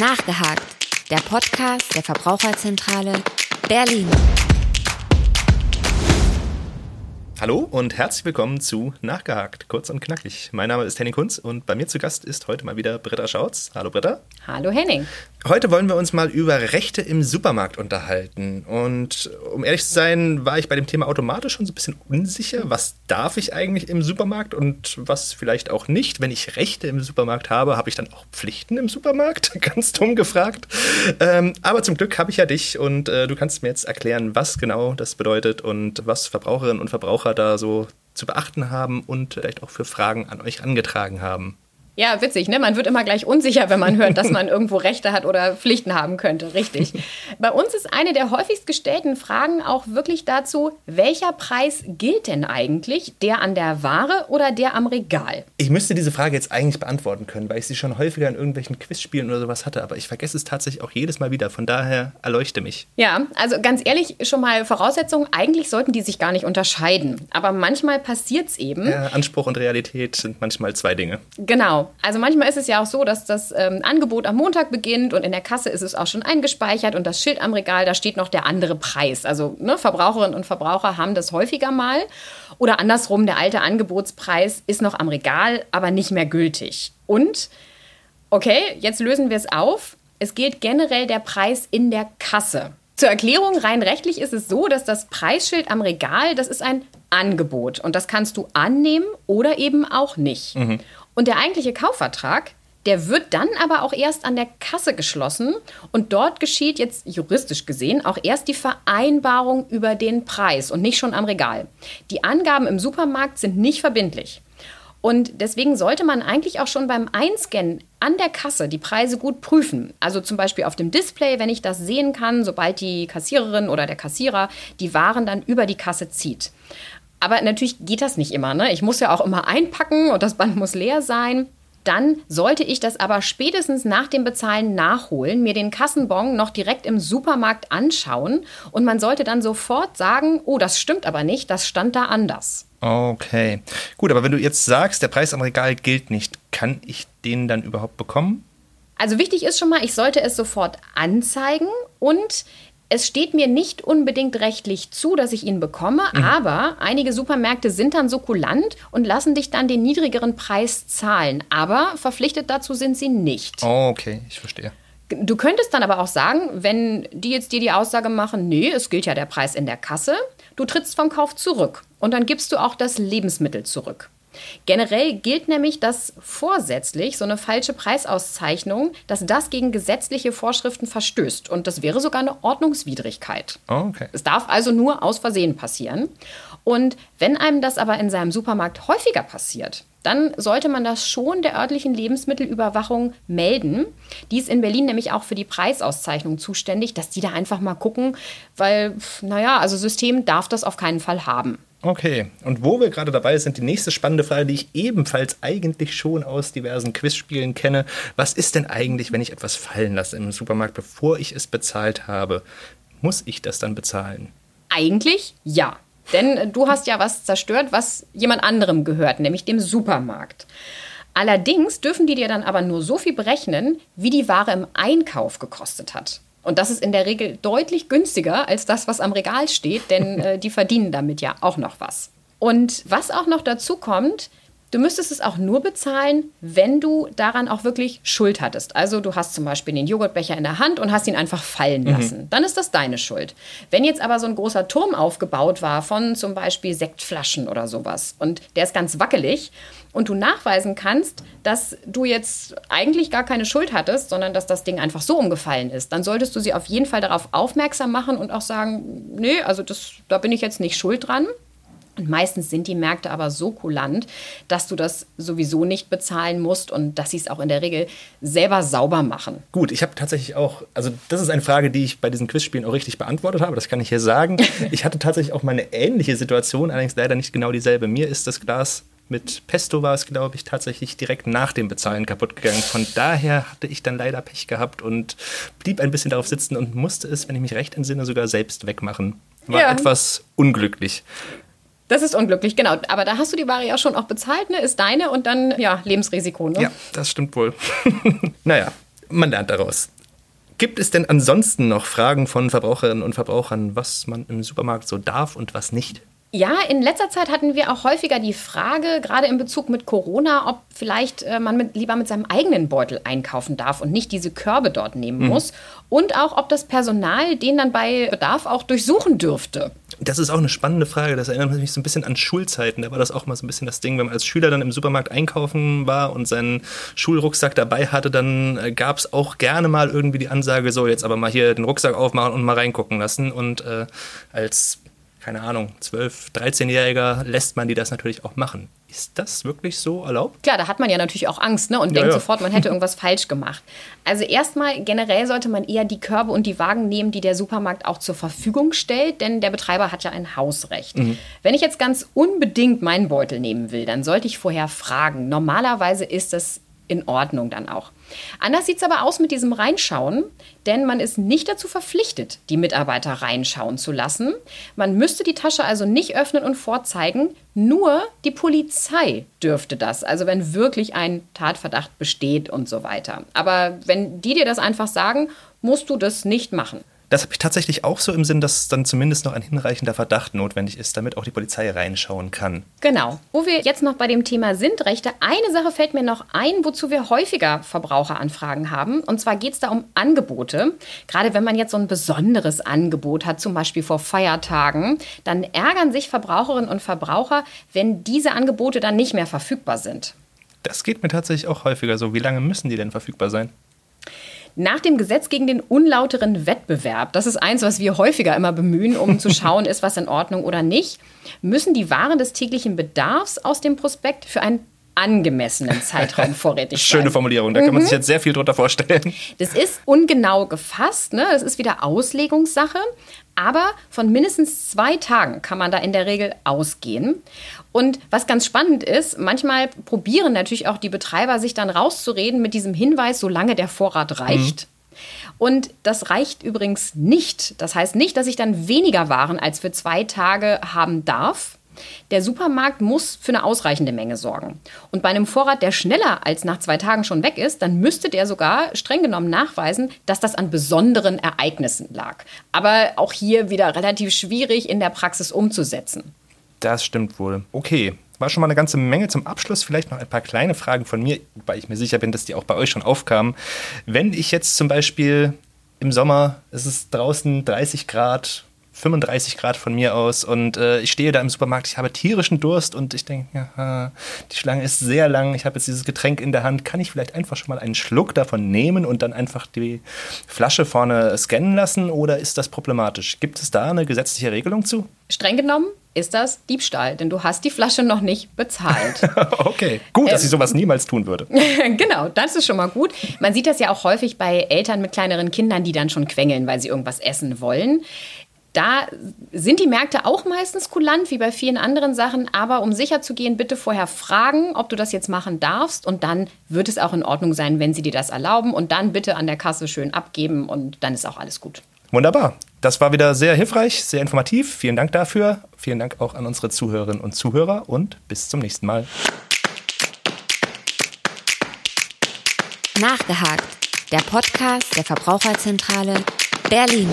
Nachgehakt, der Podcast der Verbraucherzentrale Berlin. Hallo und herzlich willkommen zu Nachgehakt, kurz und knackig. Mein Name ist Henning Kunz und bei mir zu Gast ist heute mal wieder Britta Schautz. Hallo Britta. Hallo Henning. Heute wollen wir uns mal über Rechte im Supermarkt unterhalten. Und um ehrlich zu sein, war ich bei dem Thema automatisch schon so ein bisschen unsicher. Was darf ich eigentlich im Supermarkt und was vielleicht auch nicht? Wenn ich Rechte im Supermarkt habe, habe ich dann auch Pflichten im Supermarkt? Ganz dumm gefragt. Ähm, aber zum Glück habe ich ja dich und äh, du kannst mir jetzt erklären, was genau das bedeutet und was Verbraucherinnen und Verbraucher da so zu beachten haben und vielleicht auch für Fragen an euch angetragen haben. Ja, witzig, ne? Man wird immer gleich unsicher, wenn man hört, dass man irgendwo Rechte hat oder Pflichten haben könnte. Richtig. Bei uns ist eine der häufigst gestellten Fragen auch wirklich dazu, welcher Preis gilt denn eigentlich? Der an der Ware oder der am Regal? Ich müsste diese Frage jetzt eigentlich beantworten können, weil ich sie schon häufiger in irgendwelchen Quizspielen oder sowas hatte, aber ich vergesse es tatsächlich auch jedes Mal wieder. Von daher erleuchte mich. Ja, also ganz ehrlich, schon mal Voraussetzungen, eigentlich sollten die sich gar nicht unterscheiden. Aber manchmal passiert es eben. Ja, Anspruch und Realität sind manchmal zwei Dinge. Genau. Also manchmal ist es ja auch so, dass das ähm, Angebot am Montag beginnt und in der Kasse ist es auch schon eingespeichert und das Schild am Regal, da steht noch der andere Preis. Also ne, Verbraucherinnen und Verbraucher haben das häufiger mal. Oder andersrum, der alte Angebotspreis ist noch am Regal, aber nicht mehr gültig. Und, okay, jetzt lösen wir es auf. Es gilt generell der Preis in der Kasse. Zur Erklärung, rein rechtlich ist es so, dass das Preisschild am Regal, das ist ein Angebot und das kannst du annehmen oder eben auch nicht. Mhm. Und der eigentliche Kaufvertrag, der wird dann aber auch erst an der Kasse geschlossen und dort geschieht jetzt juristisch gesehen auch erst die Vereinbarung über den Preis und nicht schon am Regal. Die Angaben im Supermarkt sind nicht verbindlich. Und deswegen sollte man eigentlich auch schon beim Einscannen an der Kasse die Preise gut prüfen. Also zum Beispiel auf dem Display, wenn ich das sehen kann, sobald die Kassiererin oder der Kassierer die Waren dann über die Kasse zieht. Aber natürlich geht das nicht immer. Ne? Ich muss ja auch immer einpacken und das Band muss leer sein. Dann sollte ich das aber spätestens nach dem Bezahlen nachholen, mir den Kassenbon noch direkt im Supermarkt anschauen und man sollte dann sofort sagen, oh, das stimmt aber nicht, das stand da anders. Okay. Gut, aber wenn du jetzt sagst, der Preis am Regal gilt nicht, kann ich den dann überhaupt bekommen? Also wichtig ist schon mal, ich sollte es sofort anzeigen und es steht mir nicht unbedingt rechtlich zu, dass ich ihn bekomme, mhm. aber einige Supermärkte sind dann so kulant und lassen dich dann den niedrigeren Preis zahlen. Aber verpflichtet dazu sind sie nicht. Oh, okay, ich verstehe. Du könntest dann aber auch sagen, wenn die jetzt dir die Aussage machen, nee, es gilt ja der Preis in der Kasse, du trittst vom Kauf zurück und dann gibst du auch das Lebensmittel zurück. Generell gilt nämlich, dass vorsätzlich so eine falsche Preisauszeichnung, dass das gegen gesetzliche Vorschriften verstößt. Und das wäre sogar eine Ordnungswidrigkeit. Oh, okay. Es darf also nur aus Versehen passieren. Und wenn einem das aber in seinem Supermarkt häufiger passiert, dann sollte man das schon der örtlichen Lebensmittelüberwachung melden. Die ist in Berlin nämlich auch für die Preisauszeichnung zuständig, dass die da einfach mal gucken, weil, naja, also System darf das auf keinen Fall haben. Okay, und wo wir gerade dabei sind, die nächste spannende Frage, die ich ebenfalls eigentlich schon aus diversen Quizspielen kenne. Was ist denn eigentlich, wenn ich etwas fallen lasse im Supermarkt, bevor ich es bezahlt habe? Muss ich das dann bezahlen? Eigentlich ja. Denn du hast ja was zerstört, was jemand anderem gehört, nämlich dem Supermarkt. Allerdings dürfen die dir dann aber nur so viel berechnen, wie die Ware im Einkauf gekostet hat. Und das ist in der Regel deutlich günstiger als das, was am Regal steht, denn äh, die verdienen damit ja auch noch was. Und was auch noch dazu kommt, Du müsstest es auch nur bezahlen, wenn du daran auch wirklich Schuld hattest. Also du hast zum Beispiel den Joghurtbecher in der Hand und hast ihn einfach fallen mhm. lassen. Mhm. Dann ist das deine Schuld. Wenn jetzt aber so ein großer Turm aufgebaut war von zum Beispiel Sektflaschen oder sowas und der ist ganz wackelig und du nachweisen kannst, dass du jetzt eigentlich gar keine Schuld hattest, sondern dass das Ding einfach so umgefallen ist, dann solltest du sie auf jeden Fall darauf aufmerksam machen und auch sagen, nee, also das, da bin ich jetzt nicht schuld dran. Und meistens sind die Märkte aber so kulant, dass du das sowieso nicht bezahlen musst und dass sie es auch in der Regel selber sauber machen. Gut, ich habe tatsächlich auch, also das ist eine Frage, die ich bei diesen Quizspielen auch richtig beantwortet habe, das kann ich hier sagen. Ich hatte tatsächlich auch mal eine ähnliche Situation, allerdings leider nicht genau dieselbe. Mir ist das Glas mit Pesto war es, glaube ich, tatsächlich direkt nach dem Bezahlen kaputt gegangen. Von daher hatte ich dann leider Pech gehabt und blieb ein bisschen darauf sitzen und musste es, wenn ich mich recht entsinne, sogar selbst wegmachen. War ja. etwas unglücklich. Das ist unglücklich, genau. Aber da hast du die Ware ja schon auch bezahlt, ne? Ist deine und dann, ja, Lebensrisiko, ne? Ja, das stimmt wohl. naja. Man lernt daraus. Gibt es denn ansonsten noch Fragen von Verbraucherinnen und Verbrauchern, was man im Supermarkt so darf und was nicht? Ja, in letzter Zeit hatten wir auch häufiger die Frage, gerade in Bezug mit Corona, ob vielleicht äh, man mit, lieber mit seinem eigenen Beutel einkaufen darf und nicht diese Körbe dort nehmen mhm. muss. Und auch, ob das Personal den dann bei Bedarf auch durchsuchen dürfte. Das ist auch eine spannende Frage. Das erinnert mich so ein bisschen an Schulzeiten. Da war das auch mal so ein bisschen das Ding, wenn man als Schüler dann im Supermarkt einkaufen war und seinen Schulrucksack dabei hatte, dann äh, gab es auch gerne mal irgendwie die Ansage, so jetzt aber mal hier den Rucksack aufmachen und mal reingucken lassen. Und äh, als keine Ahnung, 12-, 13-Jähriger lässt man die das natürlich auch machen. Ist das wirklich so erlaubt? Klar, da hat man ja natürlich auch Angst ne? und ja, denkt ja. sofort, man hätte irgendwas falsch gemacht. Also erstmal generell sollte man eher die Körbe und die Wagen nehmen, die der Supermarkt auch zur Verfügung stellt, denn der Betreiber hat ja ein Hausrecht. Mhm. Wenn ich jetzt ganz unbedingt meinen Beutel nehmen will, dann sollte ich vorher fragen. Normalerweise ist das in Ordnung dann auch. Anders sieht es aber aus mit diesem Reinschauen, denn man ist nicht dazu verpflichtet, die Mitarbeiter reinschauen zu lassen. Man müsste die Tasche also nicht öffnen und vorzeigen, nur die Polizei dürfte das, also wenn wirklich ein Tatverdacht besteht und so weiter. Aber wenn die dir das einfach sagen, musst du das nicht machen. Das habe ich tatsächlich auch so im Sinn, dass dann zumindest noch ein hinreichender Verdacht notwendig ist, damit auch die Polizei reinschauen kann. Genau. Wo wir jetzt noch bei dem Thema sind, Rechte, eine Sache fällt mir noch ein, wozu wir häufiger Verbraucheranfragen haben. Und zwar geht es da um Angebote. Gerade wenn man jetzt so ein besonderes Angebot hat, zum Beispiel vor Feiertagen, dann ärgern sich Verbraucherinnen und Verbraucher, wenn diese Angebote dann nicht mehr verfügbar sind. Das geht mir tatsächlich auch häufiger so. Wie lange müssen die denn verfügbar sein? Nach dem Gesetz gegen den unlauteren Wettbewerb, das ist eins, was wir häufiger immer bemühen, um zu schauen, ist was in Ordnung oder nicht, müssen die Waren des täglichen Bedarfs aus dem Prospekt für einen angemessenen Zeitraum vorrätig sein. Schöne Formulierung, da kann man sich mhm. jetzt sehr viel drunter vorstellen. Das ist ungenau gefasst, ne? das ist wieder Auslegungssache, aber von mindestens zwei Tagen kann man da in der Regel ausgehen. Und was ganz spannend ist, manchmal probieren natürlich auch die Betreiber, sich dann rauszureden mit diesem Hinweis, solange der Vorrat reicht. Mhm. Und das reicht übrigens nicht. Das heißt nicht, dass ich dann weniger Waren als für zwei Tage haben darf. Der Supermarkt muss für eine ausreichende Menge sorgen. Und bei einem Vorrat, der schneller als nach zwei Tagen schon weg ist, dann müsste der sogar streng genommen nachweisen, dass das an besonderen Ereignissen lag. Aber auch hier wieder relativ schwierig in der Praxis umzusetzen. Das stimmt wohl. Okay, war schon mal eine ganze Menge zum Abschluss. Vielleicht noch ein paar kleine Fragen von mir, weil ich mir sicher bin, dass die auch bei euch schon aufkamen. Wenn ich jetzt zum Beispiel im Sommer, es ist draußen 30 Grad, 35 Grad von mir aus und äh, ich stehe da im Supermarkt, ich habe tierischen Durst und ich denke, ja, die Schlange ist sehr lang, ich habe jetzt dieses Getränk in der Hand, kann ich vielleicht einfach schon mal einen Schluck davon nehmen und dann einfach die Flasche vorne scannen lassen oder ist das problematisch? Gibt es da eine gesetzliche Regelung zu? Streng genommen ist das Diebstahl, denn du hast die Flasche noch nicht bezahlt. okay, gut, dass ähm, ich sowas niemals tun würde. genau, das ist schon mal gut. Man sieht das ja auch häufig bei Eltern mit kleineren Kindern, die dann schon quengeln, weil sie irgendwas essen wollen. Da sind die Märkte auch meistens kulant, wie bei vielen anderen Sachen. Aber um sicher zu gehen, bitte vorher fragen, ob du das jetzt machen darfst. Und dann wird es auch in Ordnung sein, wenn sie dir das erlauben. Und dann bitte an der Kasse schön abgeben und dann ist auch alles gut. Wunderbar. Das war wieder sehr hilfreich, sehr informativ. Vielen Dank dafür. Vielen Dank auch an unsere Zuhörerinnen und Zuhörer und bis zum nächsten Mal. Nachgehakt. Der Podcast der Verbraucherzentrale Berlin.